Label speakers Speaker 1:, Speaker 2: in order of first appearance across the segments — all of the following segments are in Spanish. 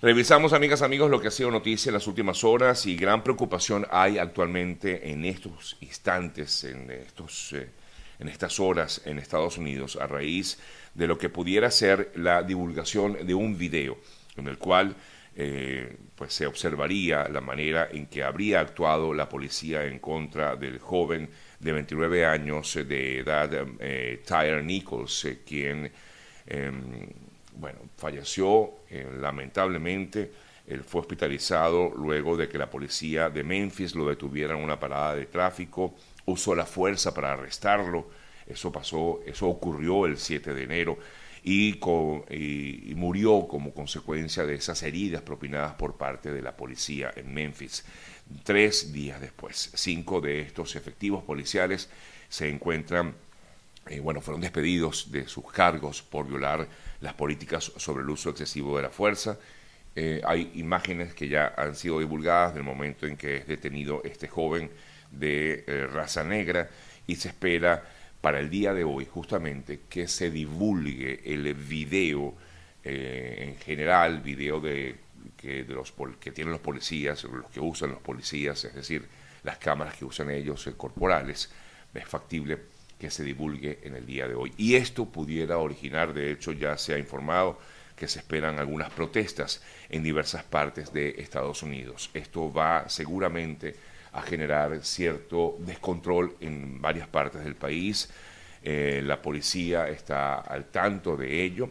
Speaker 1: Revisamos, amigas, amigos, lo que ha sido noticia en las últimas horas y gran preocupación hay actualmente en estos instantes, en, estos, eh, en estas horas en Estados Unidos a raíz de lo que pudiera ser la divulgación de un video en el cual eh, pues se observaría la manera en que habría actuado la policía en contra del joven de 29 años de edad, eh, Tyre Nichols, quien em, bueno, falleció eh, lamentablemente. Él fue hospitalizado luego de que la policía de Memphis lo detuviera en una parada de tráfico, usó la fuerza para arrestarlo. Eso pasó, eso ocurrió el 7 de enero y, murió como consecuencia de esas heridas propinadas por parte de la policía en Memphis. Tres días después, cinco de estos efectivos policiales se encuentran, eh, bueno, fueron despedidos de sus cargos por violar las políticas sobre el uso excesivo de la fuerza. Eh, hay imágenes que ya han sido divulgadas del momento en que es detenido este joven de eh, raza negra y se espera para el día de hoy justamente que se divulgue el video eh, en general, video de, que, de los, que tienen los policías, los que usan los policías, es decir, las cámaras que usan ellos corporales. Es factible que se divulgue en el día de hoy. Y esto pudiera originar, de hecho ya se ha informado que se esperan algunas protestas en diversas partes de Estados Unidos. Esto va seguramente a generar cierto descontrol en varias partes del país. Eh, la policía está al tanto de ello.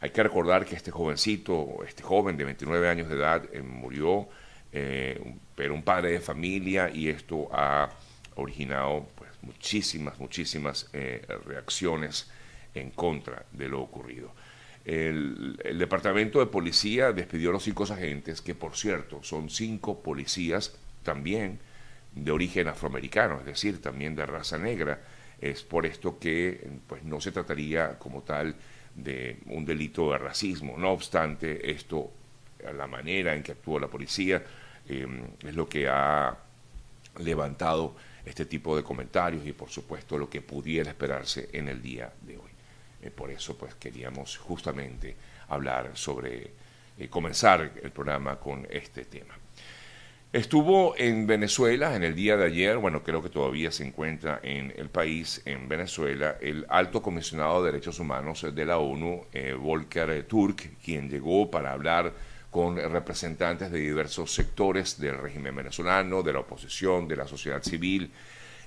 Speaker 1: Hay que recordar que este jovencito, este joven de 29 años de edad, eh, murió, eh, pero un padre de familia y esto ha originado muchísimas, muchísimas eh, reacciones en contra de lo ocurrido. El, Departamento de Policía despidió a los cinco agentes, que por cierto son cinco policías también de origen afroamericano, es decir, también de raza negra. Es por esto que pues, no se trataría como tal de un delito de racismo. No obstante, esto, la manera en que actuó la policía, eh, es lo que ha levantado este tipo de comentarios y por supuesto lo que pudiera esperarse en el día de hoy. Eh, por eso pues queríamos justamente hablar sobre, eh, comenzar el programa con este tema. Estuvo en Venezuela en el día de ayer, bueno, creo que todavía se encuentra en el país, en Venezuela, el alto comisionado de Derechos Humanos de la ONU, eh, Volker Turk, quien llegó para hablar con representantes de diversos sectores del régimen venezolano, de la oposición, de la sociedad civil,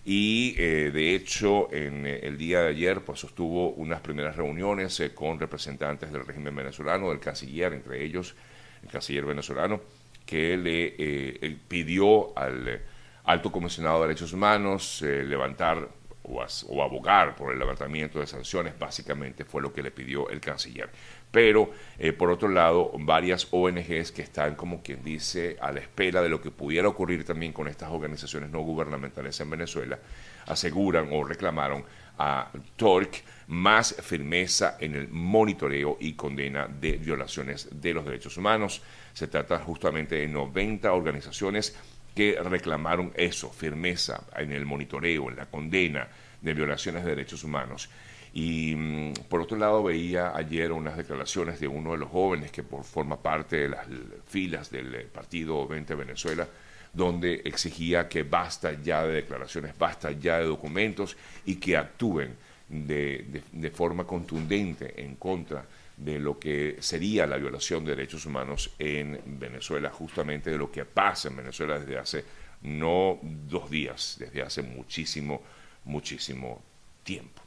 Speaker 1: y eh, de hecho en eh, el día de ayer pues sostuvo unas primeras reuniones eh, con representantes del régimen venezolano, del canciller, entre ellos el canciller venezolano, que le pidió al alto comisionado de derechos humanos levantar o, abogar por el levantamiento de sanciones, básicamente fue lo que le pidió el canciller pero eh, por otro lado, varias ONGs que están, como quien dice, a la espera de lo que pudiera ocurrir también con estas organizaciones no gubernamentales en Venezuela, aseguran o reclamaron a TORC más firmeza en el monitoreo y condena de violaciones de los derechos humanos. Se trata justamente de 90 organizaciones que reclamaron eso, firmeza en el monitoreo, en la condena de violaciones de derechos humanos. Y mm, por otro lado veía ayer unas declaraciones de uno de los jóvenes que por, forma parte de las filas del eh, partido 20 Venezuela, donde exigía que basta ya de declaraciones, basta ya de documentos y que actúen de, de, forma contundente en contra de lo que sería la violación de derechos humanos en Venezuela, justamente de lo que pasa en Venezuela desde hace no dos días, desde hace muchísimo, muchísimo tiempo.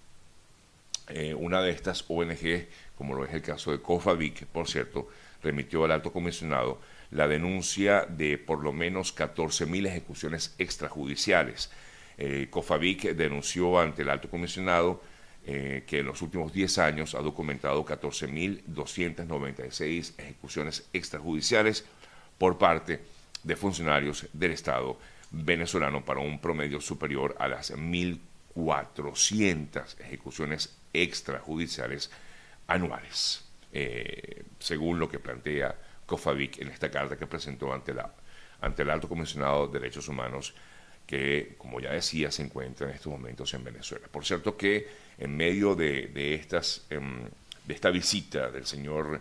Speaker 1: Eh, una de estas ONG, como lo es el caso de COFAVIC, por cierto, remitió al alto comisionado la denuncia de por lo menos 14.000 ejecuciones extrajudiciales. Eh, COFAVIC denunció ante el alto comisionado eh, que en los últimos 10 años ha documentado 14.296 ejecuciones extrajudiciales por parte de funcionarios del Estado venezolano para un promedio superior a las 1.400 ejecuciones extrajudiciales anuales, eh, según lo que plantea COFAVIC en esta carta que presentó ante, la, ante el Alto Comisionado de Derechos Humanos, que, como ya decía, se encuentra en estos momentos en Venezuela. Por cierto que en medio de, estas, em, de esta visita del señor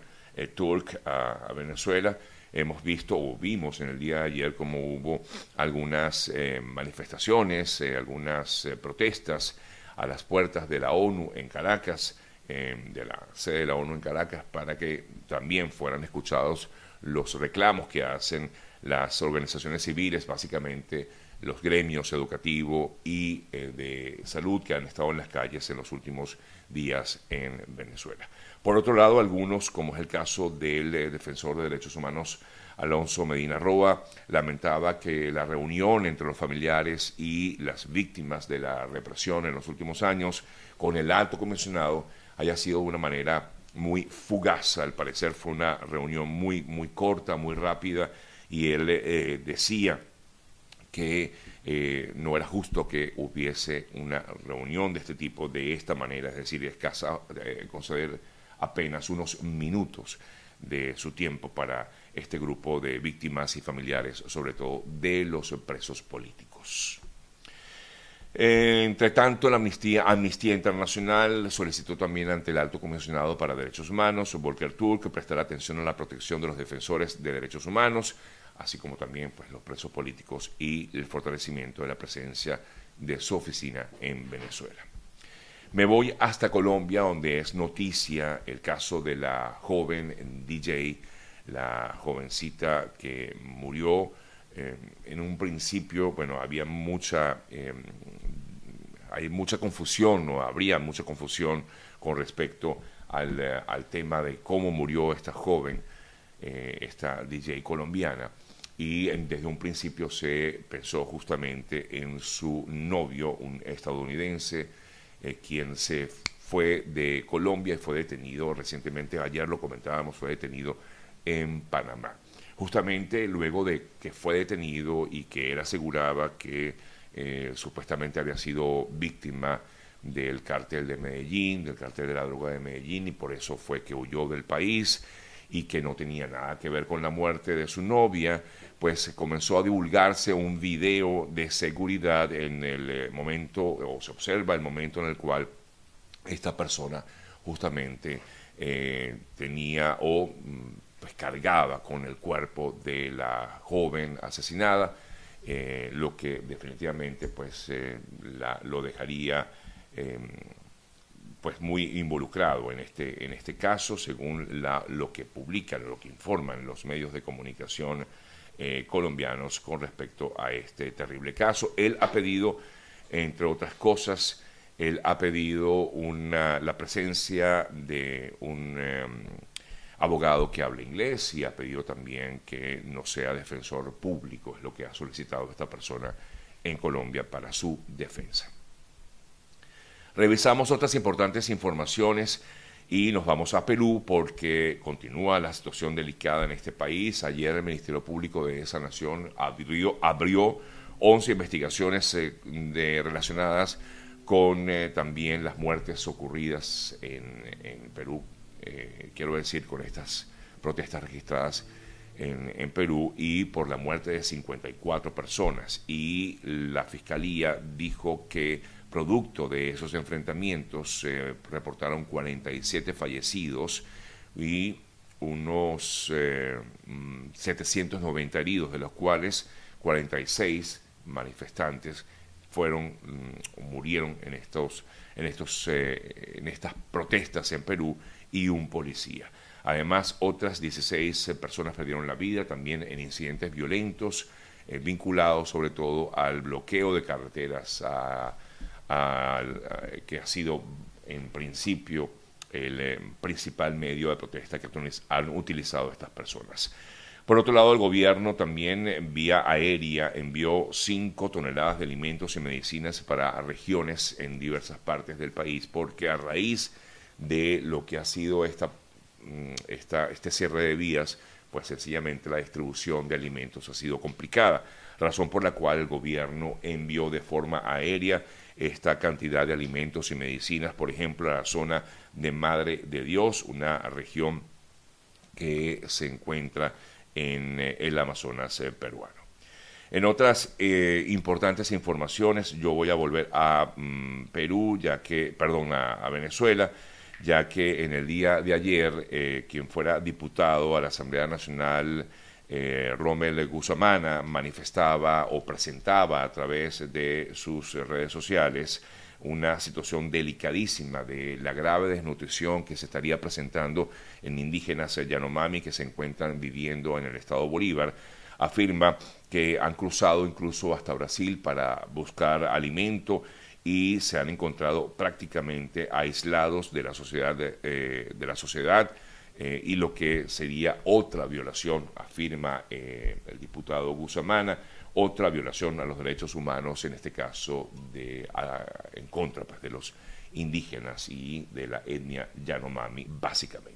Speaker 1: Turk a, Venezuela. Hemos visto o vimos en el día de ayer como hubo algunas manifestaciones, algunas protestas a las puertas de la ONU en Caracas, de la sede de la ONU en Caracas, para que también fueran escuchados los reclamos que hacen las organizaciones civiles, básicamente los gremios educativos y eh, de salud que han estado en las calles en los últimos días en Venezuela. Por otro lado, algunos, como es el caso del eh, defensor de derechos humanos Alonso Medina Roa, lamentaba que la reunión entre los familiares y las víctimas de la represión en los últimos años con el alto comisionado haya sido de una manera muy fugaz. Al parecer fue una reunión muy, muy corta, muy rápida, y él eh, decía que eh, no era justo que hubiese una reunión de este tipo de esta manera, es decir, escasa, eh, conceder apenas unos minutos de su tiempo para este grupo de víctimas y familiares, sobre todo de los presos políticos. entre tanto, la Amnistía, Internacional solicitó también ante el Alto Comisionado para Derechos Humanos, Volker Turk, prestar atención a la protección de los defensores de derechos humanos, así como también pues, los presos políticos y el fortalecimiento de la presencia de su oficina en Venezuela. Me voy hasta Colombia, donde es noticia el caso de la joven DJ, la jovencita que murió eh, en un principio, bueno, había mucha, eh, hay mucha confusión, o habría mucha confusión con respecto al, eh, al tema de cómo murió esta joven, esta DJ colombiana y desde un principio se pensó justamente en su novio, un estadounidense, eh, quien se fue de Colombia y fue detenido recientemente, ayer lo comentábamos, fue detenido en Panamá. Justamente luego de que fue detenido y que él aseguraba que eh, supuestamente había sido víctima del cártel de Medellín, del cártel de la droga de Medellín, y por eso fue que huyó del país y que no tenía nada que ver con la muerte de su novia, pues comenzó a divulgarse un video de seguridad en el eh, momento, o se observa el momento en el cual esta persona justamente eh, tenía o mm, pues cargaba con el cuerpo de la joven asesinada, eh, lo que definitivamente pues lo dejaría em, pues muy involucrado en este, en este caso, según la, lo que publican, lo que informan los medios de comunicación eh, colombianos con respecto a este terrible caso. Él ha pedido, entre otras cosas, él ha pedido una, la presencia de un em, abogado que hable inglés y ha pedido también que no sea defensor público, es lo que ha solicitado esta persona en Colombia para su defensa. Revisamos otras importantes informaciones y nos vamos a Perú porque continúa la situación delicada en este país. Ayer el Ministerio Público de esa nación abrió, abrió 11 investigaciones eh, de, relacionadas con eh, también las muertes ocurridas en, Perú, eh, quiero decir, con estas protestas registradas en, Perú y por la muerte de 54 personas. Y la Fiscalía dijo que Producto de esos enfrentamientos se reportaron 47 fallecidos y unos 790 eh, mm, heridos, de los cuales 46 manifestantes fueron mm, murieron en estos en estos eh, en estas protestas en Perú y un policía. Además, otras 16 personas perdieron la vida también en incidentes violentos eh, vinculados sobre todo al bloqueo de carreteras a que ha sido en principio el eh, principal medio de protesta que han utilizado estas personas. Por otro lado, el gobierno también eh, vía aérea envió 5 toneladas de alimentos y medicinas para regiones en diversas partes del país, porque a raíz de lo que ha sido esta, mm, esta, este cierre de vías, pues sencillamente la distribución de alimentos ha sido complicada, razón por la cual el gobierno envió de forma aérea esta cantidad de alimentos y medicinas, por ejemplo, a la zona de Madre de Dios, una región que se encuentra en eh, el Amazonas eh, peruano. En otras eh, importantes informaciones, yo voy a volver a mm, Perú, ya que, perdón, a, Venezuela, ya que en el día de ayer, quien fuera diputado a la Asamblea Nacional, eh, Rommel Guzamana, manifestaba o presentaba a través de sus redes sociales una situación delicadísima de la grave desnutrición que se estaría presentando en indígenas Yanomami que se encuentran viviendo en el estado Bolívar. Afirma que han cruzado incluso hasta Brasil para buscar alimento y se han encontrado prácticamente aislados de la sociedad, de, eh, la sociedad eh, y lo que sería otra violación, afirma eh, el diputado Guzamana, otra violación a los derechos humanos, en este caso de, en contra pues, de los indígenas y de la etnia Yanomami, básicamente.